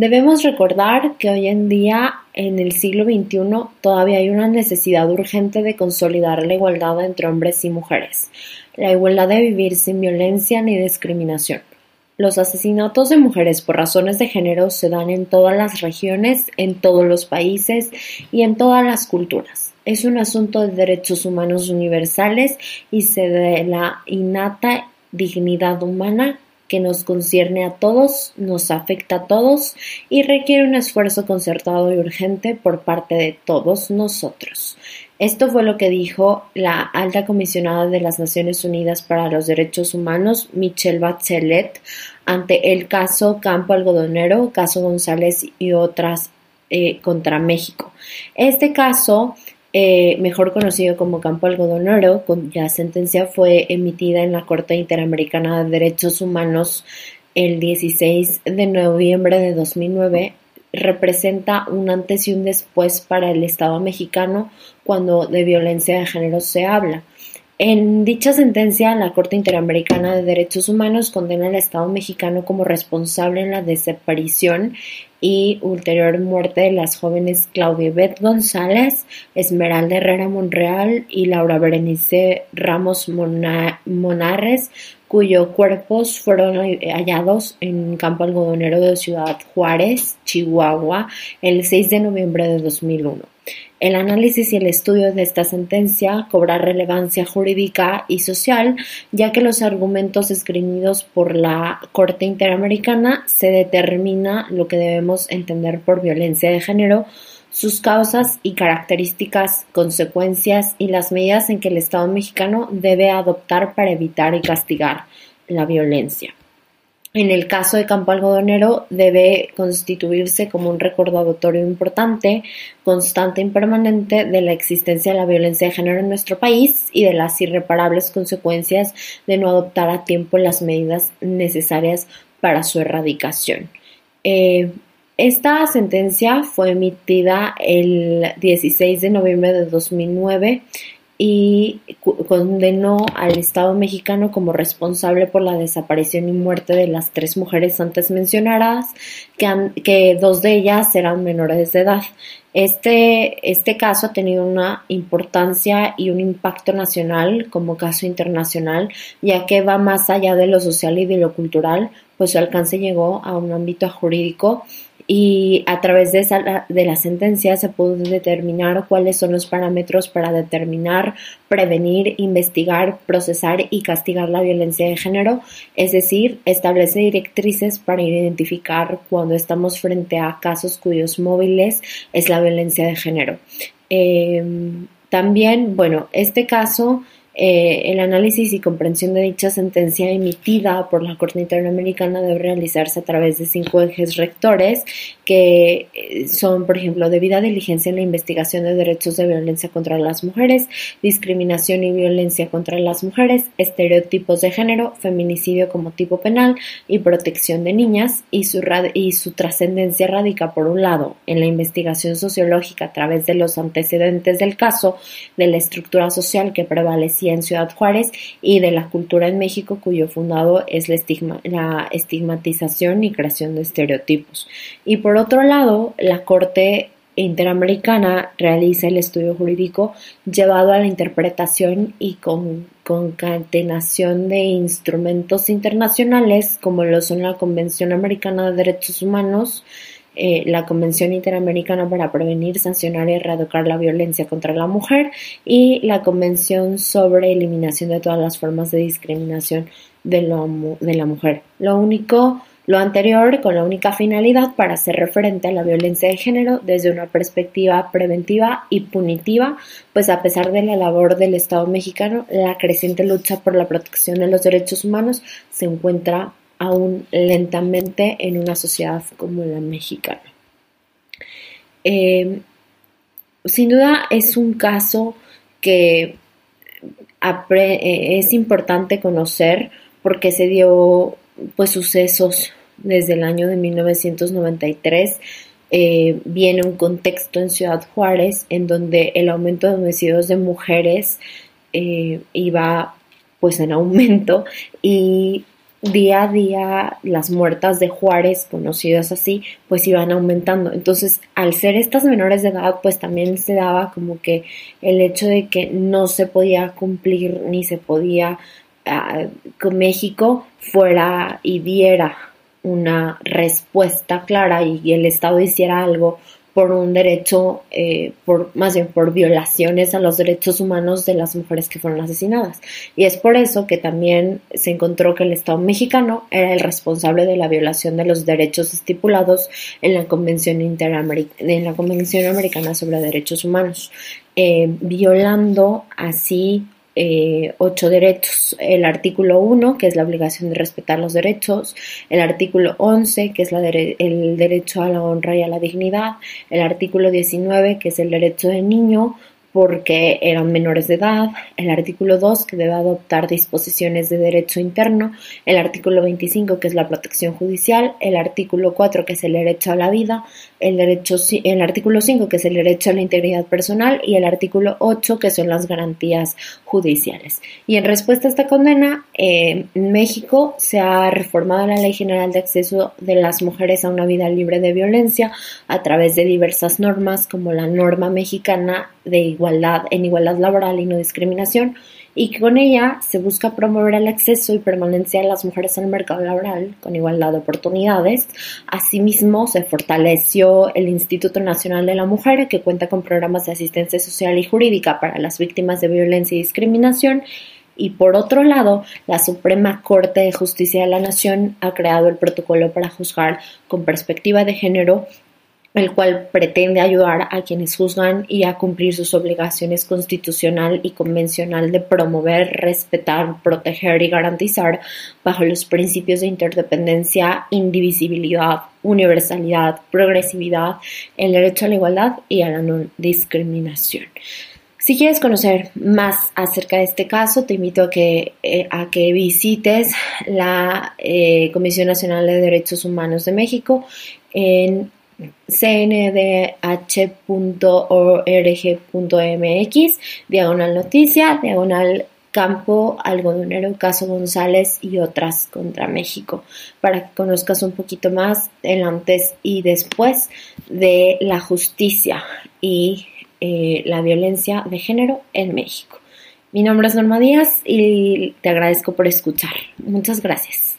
Debemos recordar que hoy en día, en el siglo XXI, todavía hay una necesidad urgente de consolidar la igualdad entre hombres y mujeres, la igualdad de vivir sin violencia ni discriminación. Los asesinatos de mujeres por razones de género se dan en todas las regiones, en todos los países y en todas las culturas. Es un asunto de derechos humanos universales y se de la innata dignidad humana que nos concierne a todos, nos afecta a todos y requiere un esfuerzo concertado y urgente por parte de todos nosotros. Esto fue lo que dijo la alta comisionada de las Naciones Unidas para los Derechos Humanos, Michelle Bachelet, ante el caso Campo Algodonero, caso González y otras eh, contra México. Este caso eh, mejor conocido como Campo Algodonero, cuya sentencia fue emitida en la Corte Interamericana de Derechos Humanos el 16 de noviembre de 2009, representa un antes y un después para el Estado mexicano cuando de violencia de género se habla. En dicha sentencia, la Corte Interamericana de Derechos Humanos condena al Estado mexicano como responsable en la desaparición y ulterior muerte de las jóvenes Claudia Beth González, Esmeralda Herrera Monreal y Laura Berenice Ramos Monarres, cuyos cuerpos fueron hallados en campo algodonero de Ciudad Juárez, Chihuahua, el 6 de noviembre de 2001. El análisis y el estudio de esta sentencia cobra relevancia jurídica y social, ya que los argumentos esgrimidos por la Corte Interamericana se determina lo que debemos entender por violencia de género, sus causas y características, consecuencias y las medidas en que el Estado mexicano debe adoptar para evitar y castigar la violencia. En el caso de Campo Algodonero debe constituirse como un recordatorio importante, constante y permanente de la existencia de la violencia de género en nuestro país y de las irreparables consecuencias de no adoptar a tiempo las medidas necesarias para su erradicación. Eh, esta sentencia fue emitida el 16 de noviembre de 2009 y condenó al Estado mexicano como responsable por la desaparición y muerte de las tres mujeres antes mencionadas, que, que dos de ellas eran menores de edad. Este, este caso ha tenido una importancia y un impacto nacional como caso internacional, ya que va más allá de lo social y de lo cultural, pues su alcance llegó a un ámbito jurídico y a través de, esa, de la sentencia se pudo determinar cuáles son los parámetros para determinar, prevenir, investigar, procesar y castigar la violencia de género, es decir, establece directrices para identificar cuando estamos frente a casos cuyos móviles es la violencia de género. Em, también, bueno, este caso eh, el análisis y comprensión de dicha sentencia emitida por la Corte Interamericana debe realizarse a través de cinco ejes rectores que eh, son, por ejemplo, debida diligencia en la investigación de derechos de violencia contra las mujeres, discriminación y violencia contra las mujeres, estereotipos de género, feminicidio como tipo penal y protección de niñas y su, y su trascendencia radica, por un lado, en la investigación sociológica a través de los antecedentes del caso, de la estructura social que prevalece en Ciudad Juárez y de la cultura en México cuyo fundado es la estigmatización y creación de estereotipos. Y por otro lado, la Corte Interamericana realiza el estudio jurídico llevado a la interpretación y con concatenación de instrumentos internacionales como lo son la Convención Americana de Derechos Humanos, eh, la Convención Interamericana para Prevenir, Sancionar y Erradicar la Violencia contra la Mujer y la Convención sobre Eliminación de todas las formas de discriminación de, de la mujer. Lo único, lo anterior con la única finalidad para hacer referente a la violencia de género desde una perspectiva preventiva y punitiva, pues a pesar de la labor del Estado mexicano, la creciente lucha por la protección de los derechos humanos se encuentra aún lentamente en una sociedad como la mexicana. Eh, sin duda es un caso que eh, es importante conocer porque se dio pues sucesos desde el año de 1993 eh, viene un contexto en Ciudad Juárez en donde el aumento de homicidios de mujeres iba pues en aumento y día a día las muertas de Juárez, conocidas así, pues iban aumentando. Entonces, al ser estas menores de edad, pues también se daba como que el hecho de que no se podía cumplir ni se podía uh, que México fuera y diera una respuesta clara y el Estado hiciera algo por un derecho, eh, por más bien por violaciones a los derechos humanos de las mujeres que fueron asesinadas. Y es por eso que también se encontró que el Estado mexicano era el responsable de la violación de los derechos estipulados en la Convención, en la Convención Americana sobre Derechos Humanos, eh, violando así eh, ocho derechos. El artículo 1, que es la obligación de respetar los derechos. El artículo 11, que es la el derecho a la honra y a la dignidad. El artículo 19, que es el derecho del niño porque eran menores de edad, el artículo 2 que debe adoptar disposiciones de derecho interno, el artículo 25 que es la protección judicial, el artículo 4 que es el derecho a la vida, el, derecho, el artículo 5 que es el derecho a la integridad personal y el artículo 8 que son las garantías judiciales. Y en respuesta a esta condena, eh, México se ha reformado la Ley General de Acceso de las Mujeres a una vida libre de violencia a través de diversas normas como la norma mexicana de igualdad en igualdad laboral y no discriminación y que con ella se busca promover el acceso y permanencia de las mujeres en el mercado laboral con igualdad de oportunidades. Asimismo, se fortaleció el Instituto Nacional de la Mujer, que cuenta con programas de asistencia social y jurídica para las víctimas de violencia y discriminación. Y por otro lado, la Suprema Corte de Justicia de la Nación ha creado el protocolo para juzgar con perspectiva de género el cual pretende ayudar a quienes juzgan y a cumplir sus obligaciones constitucional y convencional de promover, respetar, proteger y garantizar bajo los principios de interdependencia, indivisibilidad, universalidad, progresividad, el derecho a la igualdad y a la no discriminación. Si quieres conocer más acerca de este caso, te invito a que, eh, a que visites la eh, Comisión Nacional de Derechos Humanos de México en cndh.org.mx, diagonal noticia, diagonal campo algodonero Caso González y otras contra México, para que conozcas un poquito más el antes y después de la justicia y eh, la violencia de género en México. Mi nombre es Norma Díaz y te agradezco por escuchar. Muchas gracias.